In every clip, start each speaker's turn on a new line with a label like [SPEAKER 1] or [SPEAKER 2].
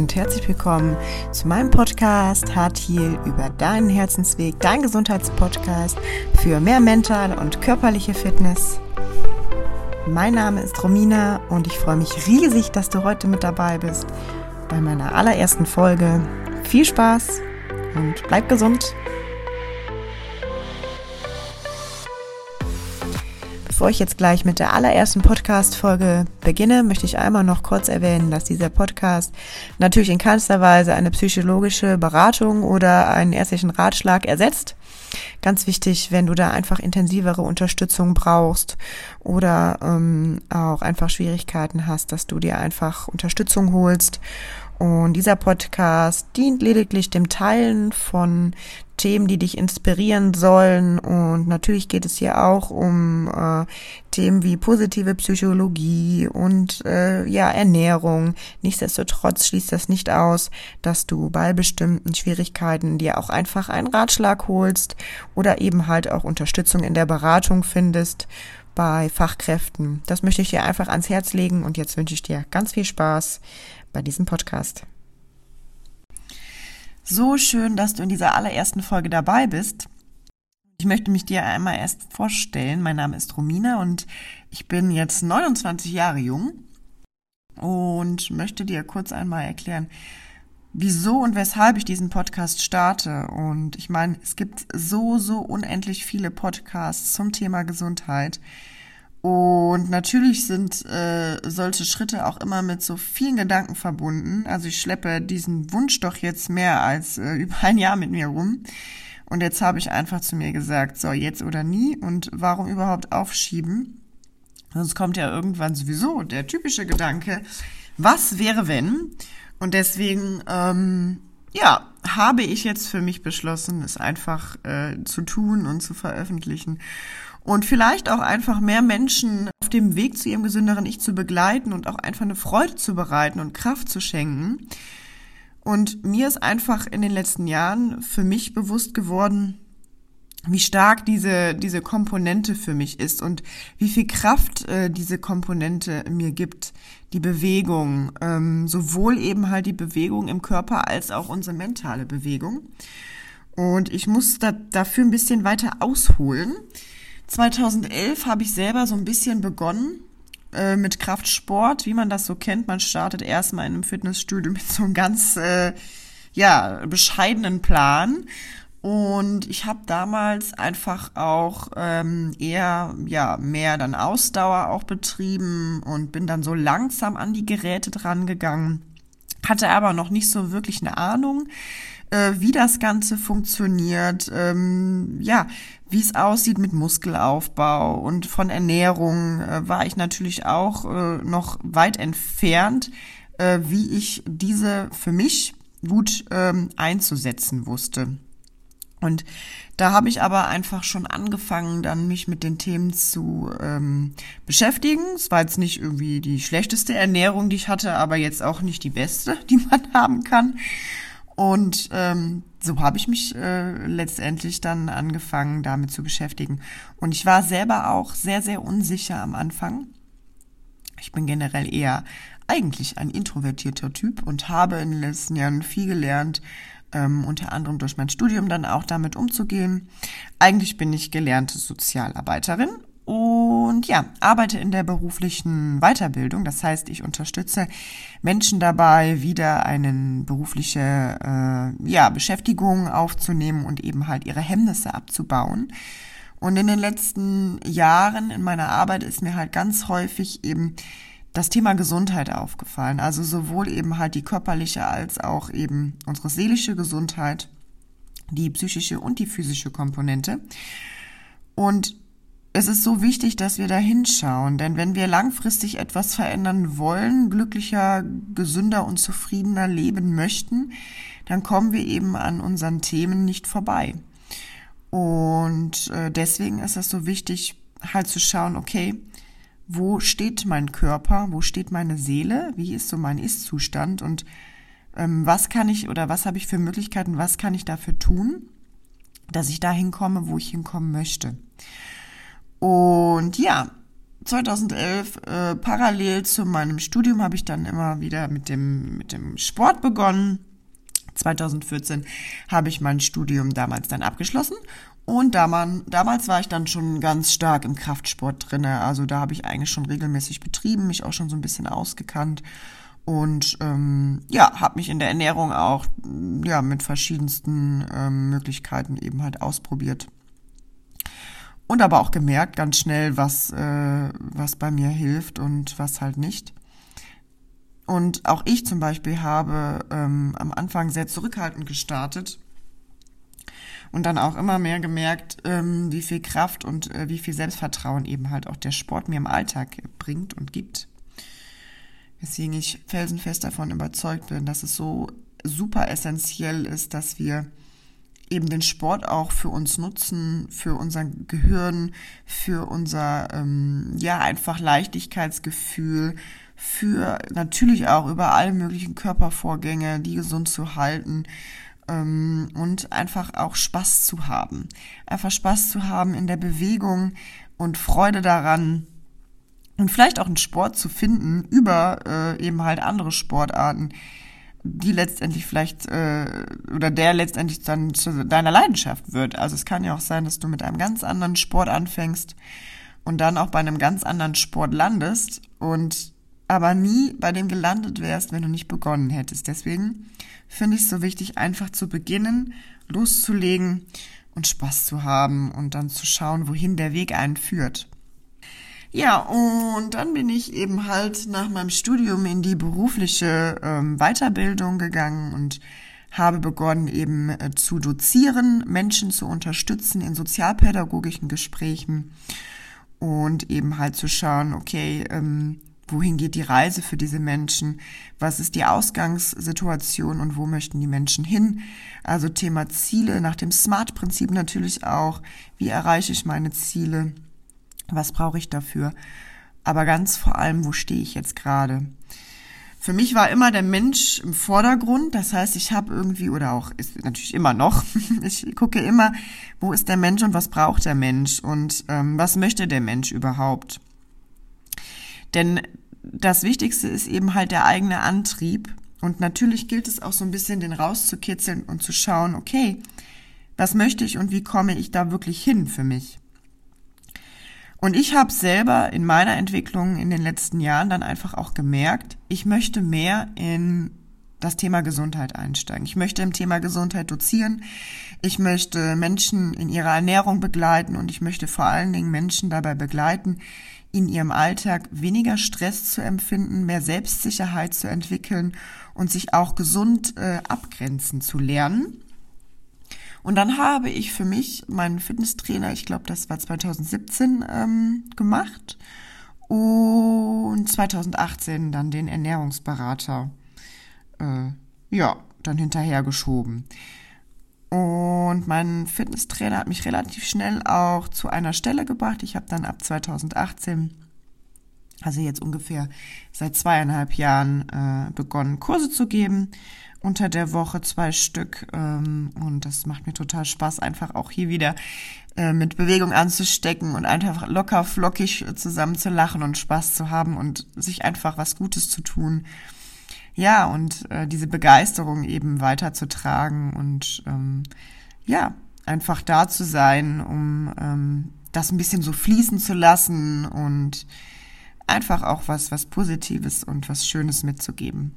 [SPEAKER 1] und herzlich willkommen zu meinem Podcast Hart Heal über deinen Herzensweg, dein Gesundheitspodcast für mehr mentale und körperliche Fitness. Mein Name ist Romina und ich freue mich riesig, dass du heute mit dabei bist bei meiner allerersten Folge. Viel Spaß und bleib gesund. Bevor ich jetzt gleich mit der allerersten Podcast-Folge beginne, möchte ich einmal noch kurz erwähnen, dass dieser Podcast natürlich in keinster Weise eine psychologische Beratung oder einen ärztlichen Ratschlag ersetzt. Ganz wichtig, wenn du da einfach intensivere Unterstützung brauchst oder ähm, auch einfach Schwierigkeiten hast, dass du dir einfach Unterstützung holst und dieser Podcast dient lediglich dem Teilen von Themen, die dich inspirieren sollen. Und natürlich geht es hier auch um äh, Themen wie positive Psychologie und äh, ja Ernährung. Nichtsdestotrotz schließt das nicht aus, dass du bei bestimmten Schwierigkeiten dir auch einfach einen Ratschlag holst oder eben halt auch Unterstützung in der Beratung findest bei Fachkräften. Das möchte ich dir einfach ans Herz legen und jetzt wünsche ich dir ganz viel Spaß bei diesem Podcast. So schön, dass du in dieser allerersten Folge dabei bist. Ich möchte mich dir einmal erst vorstellen. Mein Name ist Romina und ich bin jetzt 29 Jahre jung und möchte dir kurz einmal erklären, wieso und weshalb ich diesen Podcast starte. Und ich meine, es gibt so, so unendlich viele Podcasts zum Thema Gesundheit. Und natürlich sind äh, solche Schritte auch immer mit so vielen Gedanken verbunden. Also ich schleppe diesen Wunsch doch jetzt mehr als äh, über ein Jahr mit mir rum. Und jetzt habe ich einfach zu mir gesagt, so jetzt oder nie. Und warum überhaupt aufschieben? Sonst kommt ja irgendwann sowieso der typische Gedanke, was wäre wenn? Und deswegen, ähm, ja, habe ich jetzt für mich beschlossen, es einfach äh, zu tun und zu veröffentlichen und vielleicht auch einfach mehr Menschen auf dem Weg zu ihrem gesünderen Ich zu begleiten und auch einfach eine Freude zu bereiten und Kraft zu schenken. Und mir ist einfach in den letzten Jahren für mich bewusst geworden, wie stark diese, diese Komponente für mich ist und wie viel Kraft äh, diese Komponente mir gibt, die Bewegung, ähm, sowohl eben halt die Bewegung im Körper als auch unsere mentale Bewegung. Und ich muss da, dafür ein bisschen weiter ausholen. 2011 habe ich selber so ein bisschen begonnen äh, mit Kraftsport, wie man das so kennt. Man startet erstmal in einem Fitnessstudio mit so einem ganz äh, ja bescheidenen Plan. Und ich habe damals einfach auch ähm, eher ja mehr dann Ausdauer auch betrieben und bin dann so langsam an die Geräte dran gegangen, hatte aber noch nicht so wirklich eine Ahnung äh, wie das Ganze funktioniert, ähm, ja, wie es aussieht mit Muskelaufbau und von Ernährung äh, war ich natürlich auch äh, noch weit entfernt, äh, wie ich diese für mich gut ähm, einzusetzen wusste. Und da habe ich aber einfach schon angefangen, dann mich mit den Themen zu ähm, beschäftigen. Es war jetzt nicht irgendwie die schlechteste Ernährung, die ich hatte, aber jetzt auch nicht die beste, die man haben kann. Und ähm, so habe ich mich äh, letztendlich dann angefangen, damit zu beschäftigen. Und ich war selber auch sehr, sehr unsicher am Anfang. Ich bin generell eher eigentlich ein introvertierter Typ und habe in den letzten Jahren viel gelernt, ähm, unter anderem durch mein Studium dann auch damit umzugehen. Eigentlich bin ich gelernte Sozialarbeiterin und ja, arbeite in der beruflichen Weiterbildung. Das heißt, ich unterstütze Menschen dabei, wieder eine berufliche äh, ja, Beschäftigung aufzunehmen und eben halt ihre Hemmnisse abzubauen. Und in den letzten Jahren in meiner Arbeit ist mir halt ganz häufig eben das Thema Gesundheit aufgefallen. Also sowohl eben halt die körperliche als auch eben unsere seelische Gesundheit, die psychische und die physische Komponente. Und es ist so wichtig, dass wir da hinschauen, denn wenn wir langfristig etwas verändern wollen, glücklicher, gesünder und zufriedener leben möchten, dann kommen wir eben an unseren Themen nicht vorbei. Und äh, deswegen ist es so wichtig, halt zu schauen, okay, wo steht mein Körper, wo steht meine Seele, wie ist so mein Ist-Zustand und ähm, was kann ich oder was habe ich für Möglichkeiten, was kann ich dafür tun, dass ich dahin komme, wo ich hinkommen möchte. Und ja, 2011 äh, parallel zu meinem Studium habe ich dann immer wieder mit dem mit dem Sport begonnen. 2014 habe ich mein Studium damals dann abgeschlossen und damals, damals war ich dann schon ganz stark im Kraftsport drinne. Also da habe ich eigentlich schon regelmäßig betrieben, mich auch schon so ein bisschen ausgekannt und ähm, ja, habe mich in der Ernährung auch ja mit verschiedensten ähm, Möglichkeiten eben halt ausprobiert und aber auch gemerkt ganz schnell, was äh, was bei mir hilft und was halt nicht. Und auch ich zum Beispiel habe ähm, am Anfang sehr zurückhaltend gestartet und dann auch immer mehr gemerkt, ähm, wie viel Kraft und äh, wie viel Selbstvertrauen eben halt auch der Sport mir im Alltag bringt und gibt. Weswegen ich felsenfest davon überzeugt bin, dass es so super essentiell ist, dass wir eben den Sport auch für uns nutzen, für unser Gehirn, für unser ähm, ja einfach Leichtigkeitsgefühl, für natürlich auch über alle möglichen Körpervorgänge, die gesund zu halten ähm, und einfach auch Spaß zu haben, einfach Spaß zu haben in der Bewegung und Freude daran, und vielleicht auch einen Sport zu finden über äh, eben halt andere Sportarten, die letztendlich vielleicht äh, oder der letztendlich dann zu deiner Leidenschaft wird. Also es kann ja auch sein, dass du mit einem ganz anderen Sport anfängst und dann auch bei einem ganz anderen Sport landest und aber nie bei dem gelandet wärst, wenn du nicht begonnen hättest. Deswegen finde ich es so wichtig, einfach zu beginnen, loszulegen und Spaß zu haben und dann zu schauen, wohin der Weg einen führt. Ja, und dann bin ich eben halt nach meinem Studium in die berufliche ähm, Weiterbildung gegangen und habe begonnen eben äh, zu dozieren, Menschen zu unterstützen in sozialpädagogischen Gesprächen und eben halt zu schauen, okay, ähm, wohin geht die Reise für diese Menschen? Was ist die Ausgangssituation und wo möchten die Menschen hin? Also Thema Ziele nach dem SMART-Prinzip natürlich auch. Wie erreiche ich meine Ziele? Was brauche ich dafür? Aber ganz vor allem, wo stehe ich jetzt gerade? Für mich war immer der Mensch im Vordergrund. Das heißt, ich habe irgendwie, oder auch ist natürlich immer noch, ich gucke immer, wo ist der Mensch und was braucht der Mensch und ähm, was möchte der Mensch überhaupt? Denn das Wichtigste ist eben halt der eigene Antrieb. Und natürlich gilt es auch so ein bisschen, den rauszukitzeln und zu schauen, okay, was möchte ich und wie komme ich da wirklich hin für mich? Und ich habe selber in meiner Entwicklung in den letzten Jahren dann einfach auch gemerkt, ich möchte mehr in das Thema Gesundheit einsteigen. Ich möchte im Thema Gesundheit dozieren. Ich möchte Menschen in ihrer Ernährung begleiten und ich möchte vor allen Dingen Menschen dabei begleiten, in ihrem Alltag weniger Stress zu empfinden, mehr Selbstsicherheit zu entwickeln und sich auch gesund äh, abgrenzen zu lernen. Und dann habe ich für mich meinen Fitnesstrainer, ich glaube, das war 2017 ähm, gemacht und 2018 dann den Ernährungsberater, äh, ja, dann hinterhergeschoben. Und mein Fitnesstrainer hat mich relativ schnell auch zu einer Stelle gebracht. Ich habe dann ab 2018, also jetzt ungefähr seit zweieinhalb Jahren, äh, begonnen, Kurse zu geben. Unter der Woche zwei Stück. Ähm, und das macht mir total Spaß, einfach auch hier wieder äh, mit Bewegung anzustecken und einfach locker flockig zusammen zu lachen und Spaß zu haben und sich einfach was Gutes zu tun ja, und äh, diese Begeisterung eben weiterzutragen und ähm, ja, einfach da zu sein, um ähm, das ein bisschen so fließen zu lassen und einfach auch was, was Positives und was Schönes mitzugeben.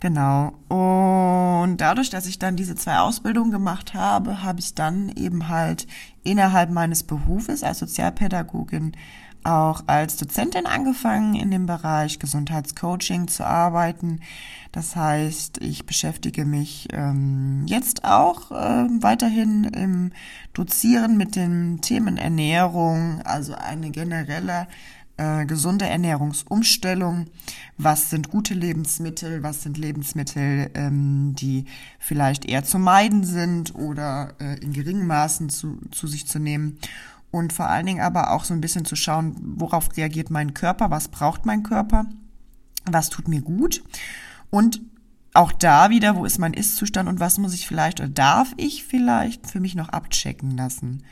[SPEAKER 1] Genau. Und dadurch, dass ich dann diese zwei Ausbildungen gemacht habe, habe ich dann eben halt innerhalb meines Berufes als Sozialpädagogin auch als Dozentin angefangen, in dem Bereich Gesundheitscoaching zu arbeiten. Das heißt, ich beschäftige mich ähm, jetzt auch äh, weiterhin im Dozieren mit den Themen Ernährung, also eine generelle äh, gesunde Ernährungsumstellung. Was sind gute Lebensmittel? Was sind Lebensmittel, ähm, die vielleicht eher zu meiden sind oder äh, in geringen Maßen zu, zu sich zu nehmen? und vor allen Dingen aber auch so ein bisschen zu schauen, worauf reagiert mein Körper, was braucht mein Körper, was tut mir gut und auch da wieder, wo ist mein Ist-Zustand und was muss ich vielleicht oder darf ich vielleicht für mich noch abchecken lassen.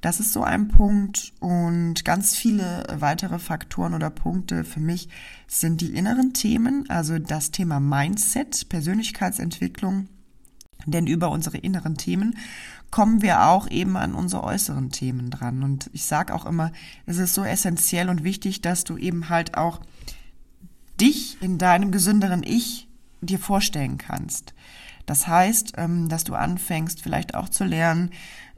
[SPEAKER 1] Das ist so ein Punkt und ganz viele weitere Faktoren oder Punkte für mich sind die inneren Themen, also das Thema Mindset, Persönlichkeitsentwicklung. Denn über unsere inneren Themen kommen wir auch eben an unsere äußeren Themen dran. Und ich sage auch immer, es ist so essentiell und wichtig, dass du eben halt auch dich in deinem gesünderen Ich dir vorstellen kannst. Das heißt, ähm, dass du anfängst vielleicht auch zu lernen,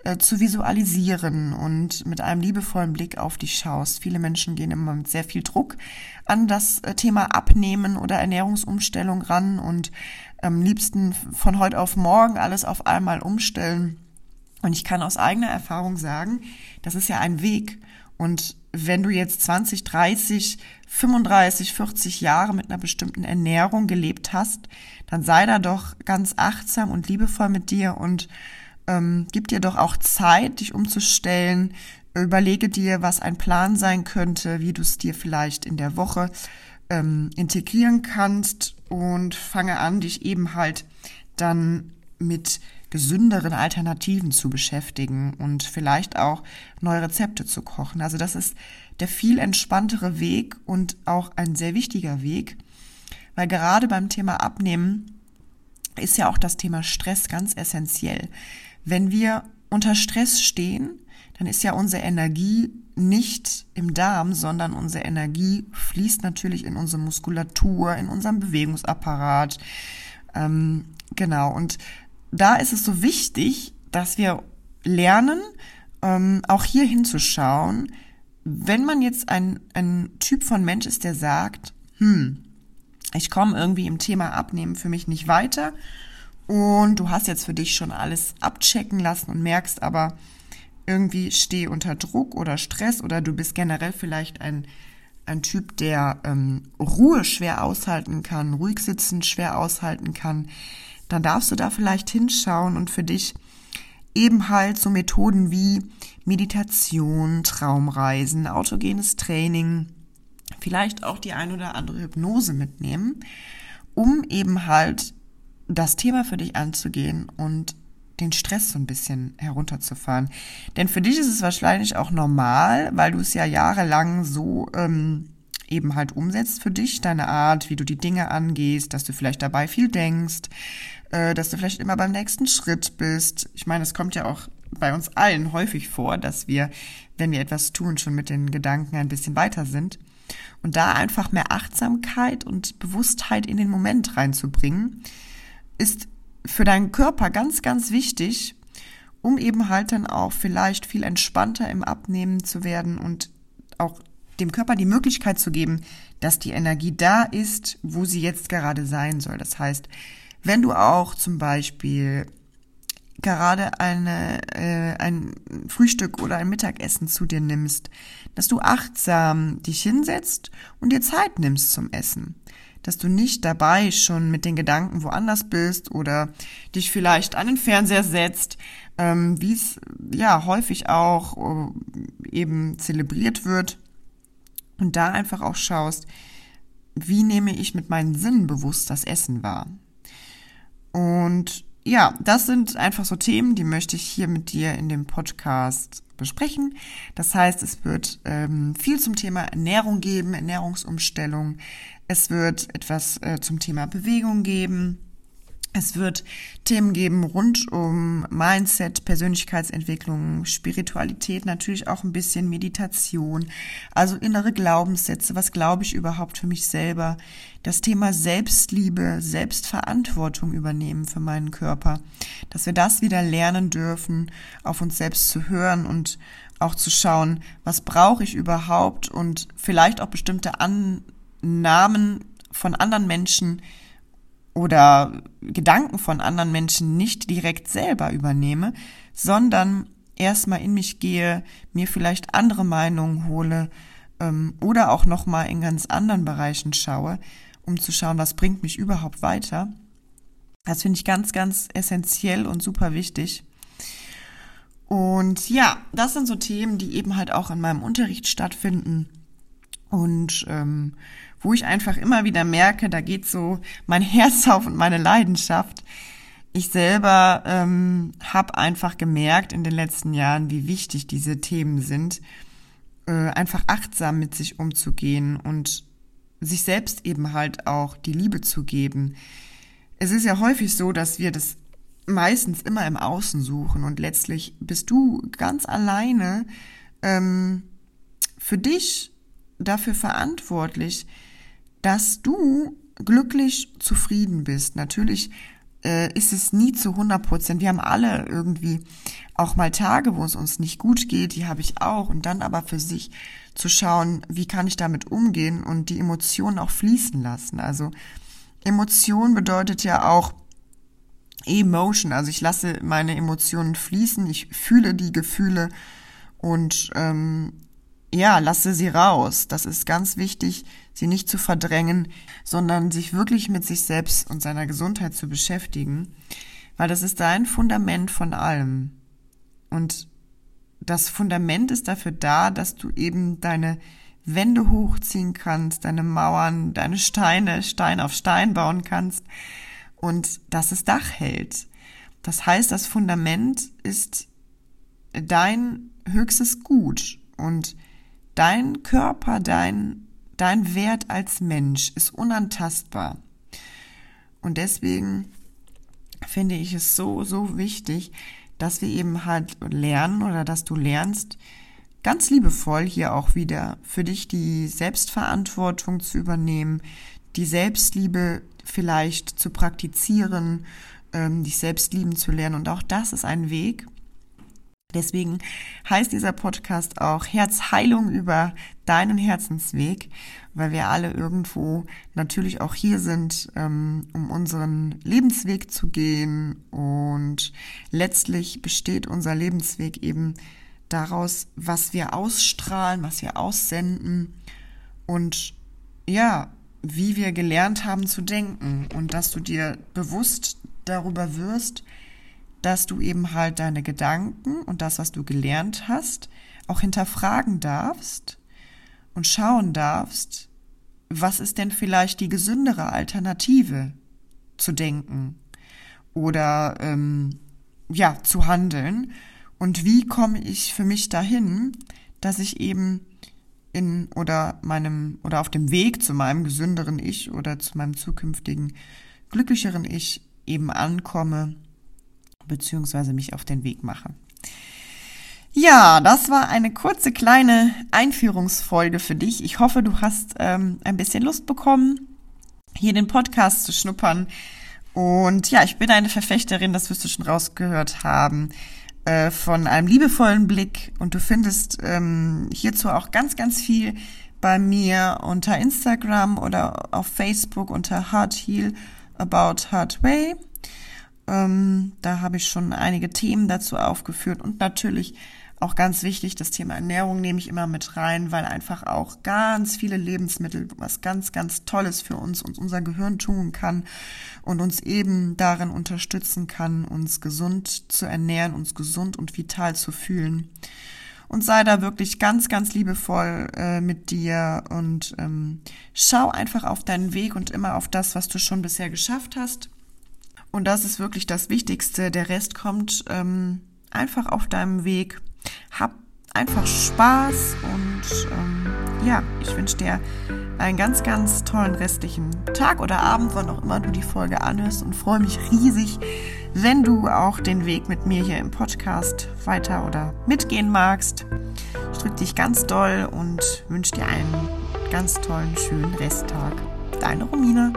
[SPEAKER 1] äh, zu visualisieren und mit einem liebevollen Blick auf dich schaust. Viele Menschen gehen immer mit sehr viel Druck an das äh, Thema Abnehmen oder Ernährungsumstellung ran und am liebsten von heute auf morgen alles auf einmal umstellen. Und ich kann aus eigener Erfahrung sagen, das ist ja ein Weg. Und wenn du jetzt 20, 30, 35, 40 Jahre mit einer bestimmten Ernährung gelebt hast, dann sei da doch ganz achtsam und liebevoll mit dir und ähm, gib dir doch auch Zeit, dich umzustellen. Überlege dir, was ein Plan sein könnte, wie du es dir vielleicht in der Woche ähm, integrieren kannst und fange an, dich eben halt dann mit gesünderen Alternativen zu beschäftigen und vielleicht auch neue Rezepte zu kochen. Also das ist der viel entspanntere Weg und auch ein sehr wichtiger Weg, weil gerade beim Thema Abnehmen ist ja auch das Thema Stress ganz essentiell. Wenn wir unter Stress stehen, dann ist ja unsere Energie nicht im Darm, sondern unsere Energie fließt natürlich in unsere Muskulatur, in unserem Bewegungsapparat. Ähm, genau, und da ist es so wichtig, dass wir lernen, ähm, auch hier hinzuschauen, wenn man jetzt ein, ein Typ von Mensch ist, der sagt, hm, ich komme irgendwie im Thema Abnehmen für mich nicht weiter und du hast jetzt für dich schon alles abchecken lassen und merkst aber, irgendwie stehe unter Druck oder Stress oder du bist generell vielleicht ein, ein Typ, der ähm, Ruhe schwer aushalten kann, ruhig sitzen schwer aushalten kann, dann darfst du da vielleicht hinschauen und für dich eben halt so Methoden wie Meditation, Traumreisen, autogenes Training, vielleicht auch die ein oder andere Hypnose mitnehmen, um eben halt das Thema für dich anzugehen und den Stress so ein bisschen herunterzufahren. Denn für dich ist es wahrscheinlich auch normal, weil du es ja jahrelang so ähm, eben halt umsetzt für dich, deine Art, wie du die Dinge angehst, dass du vielleicht dabei viel denkst, äh, dass du vielleicht immer beim nächsten Schritt bist. Ich meine, es kommt ja auch bei uns allen häufig vor, dass wir, wenn wir etwas tun, schon mit den Gedanken ein bisschen weiter sind. Und da einfach mehr Achtsamkeit und Bewusstheit in den Moment reinzubringen, ist für deinen Körper ganz, ganz wichtig, um eben halt dann auch vielleicht viel entspannter im Abnehmen zu werden und auch dem Körper die Möglichkeit zu geben, dass die Energie da ist, wo sie jetzt gerade sein soll. Das heißt, wenn du auch zum Beispiel gerade eine, äh, ein Frühstück oder ein Mittagessen zu dir nimmst, dass du achtsam dich hinsetzt und dir Zeit nimmst zum Essen dass du nicht dabei schon mit den Gedanken woanders bist oder dich vielleicht an den Fernseher setzt, ähm, wie es ja häufig auch äh, eben zelebriert wird und da einfach auch schaust, wie nehme ich mit meinen Sinnen bewusst das Essen wahr. Und ja, das sind einfach so Themen, die möchte ich hier mit dir in dem Podcast besprechen. Das heißt, es wird ähm, viel zum Thema Ernährung geben, Ernährungsumstellung. Es wird etwas äh, zum Thema Bewegung geben. Es wird Themen geben rund um Mindset, Persönlichkeitsentwicklung, Spiritualität, natürlich auch ein bisschen Meditation, also innere Glaubenssätze, was glaube ich überhaupt für mich selber, das Thema Selbstliebe, Selbstverantwortung übernehmen für meinen Körper, dass wir das wieder lernen dürfen, auf uns selbst zu hören und auch zu schauen, was brauche ich überhaupt und vielleicht auch bestimmte An Namen von anderen Menschen oder Gedanken von anderen Menschen nicht direkt selber übernehme, sondern erstmal in mich gehe, mir vielleicht andere Meinungen hole ähm, oder auch nochmal in ganz anderen Bereichen schaue, um zu schauen, was bringt mich überhaupt weiter. Das finde ich ganz, ganz essentiell und super wichtig. Und ja, das sind so Themen, die eben halt auch in meinem Unterricht stattfinden und ähm, wo ich einfach immer wieder merke, da geht so mein Herz auf und meine Leidenschaft. ich selber ähm, habe einfach gemerkt in den letzten Jahren, wie wichtig diese Themen sind, äh, einfach achtsam mit sich umzugehen und sich selbst eben halt auch die Liebe zu geben. Es ist ja häufig so, dass wir das meistens immer im Außen suchen und letztlich bist du ganz alleine ähm, für dich dafür verantwortlich, dass du glücklich zufrieden bist. Natürlich äh, ist es nie zu 100 Prozent. Wir haben alle irgendwie auch mal Tage, wo es uns nicht gut geht, die habe ich auch. Und dann aber für sich zu schauen, wie kann ich damit umgehen und die Emotionen auch fließen lassen. Also Emotion bedeutet ja auch Emotion. Also ich lasse meine Emotionen fließen, ich fühle die Gefühle und ähm, ja, lasse sie raus. Das ist ganz wichtig, sie nicht zu verdrängen, sondern sich wirklich mit sich selbst und seiner Gesundheit zu beschäftigen, weil das ist dein Fundament von allem. Und das Fundament ist dafür da, dass du eben deine Wände hochziehen kannst, deine Mauern, deine Steine, Stein auf Stein bauen kannst und dass es Dach hält. Das heißt, das Fundament ist dein höchstes Gut und dein Körper, dein, dein Wert als Mensch ist unantastbar. Und deswegen finde ich es so, so wichtig, dass wir eben halt lernen oder dass du lernst, ganz liebevoll hier auch wieder für dich die Selbstverantwortung zu übernehmen, die Selbstliebe vielleicht zu praktizieren, ähm, dich selbst lieben zu lernen. Und auch das ist ein Weg, Deswegen heißt dieser Podcast auch Herzheilung über deinen Herzensweg, weil wir alle irgendwo natürlich auch hier sind, ähm, um unseren Lebensweg zu gehen. Und letztlich besteht unser Lebensweg eben daraus, was wir ausstrahlen, was wir aussenden und ja, wie wir gelernt haben zu denken und dass du dir bewusst darüber wirst, dass du eben halt deine Gedanken und das, was du gelernt hast, auch hinterfragen darfst und schauen darfst, was ist denn vielleicht die gesündere Alternative zu denken oder ähm, ja zu handeln? Und wie komme ich für mich dahin, dass ich eben in oder meinem oder auf dem Weg zu meinem gesünderen Ich oder zu meinem zukünftigen glücklicheren Ich eben ankomme beziehungsweise mich auf den Weg mache. Ja, das war eine kurze kleine Einführungsfolge für dich. Ich hoffe, du hast ähm, ein bisschen Lust bekommen, hier den Podcast zu schnuppern. Und ja, ich bin eine Verfechterin, das wirst du schon rausgehört haben, äh, von einem liebevollen Blick. Und du findest ähm, hierzu auch ganz, ganz viel bei mir unter Instagram oder auf Facebook unter Heart Heal About Heart Way. Ähm, da habe ich schon einige Themen dazu aufgeführt und natürlich auch ganz wichtig, das Thema Ernährung nehme ich immer mit rein, weil einfach auch ganz viele Lebensmittel was ganz, ganz Tolles für uns und unser Gehirn tun kann und uns eben darin unterstützen kann, uns gesund zu ernähren, uns gesund und vital zu fühlen. Und sei da wirklich ganz, ganz liebevoll äh, mit dir und ähm, schau einfach auf deinen Weg und immer auf das, was du schon bisher geschafft hast und das ist wirklich das Wichtigste. Der Rest kommt ähm, einfach auf deinem Weg. Hab einfach Spaß und ähm, ja, ich wünsche dir einen ganz, ganz tollen restlichen Tag oder Abend, wann auch immer du die Folge anhörst und freue mich riesig, wenn du auch den Weg mit mir hier im Podcast weiter oder mitgehen magst. Ich drücke dich ganz doll und wünsche dir einen ganz tollen, schönen Resttag. Deine Romina.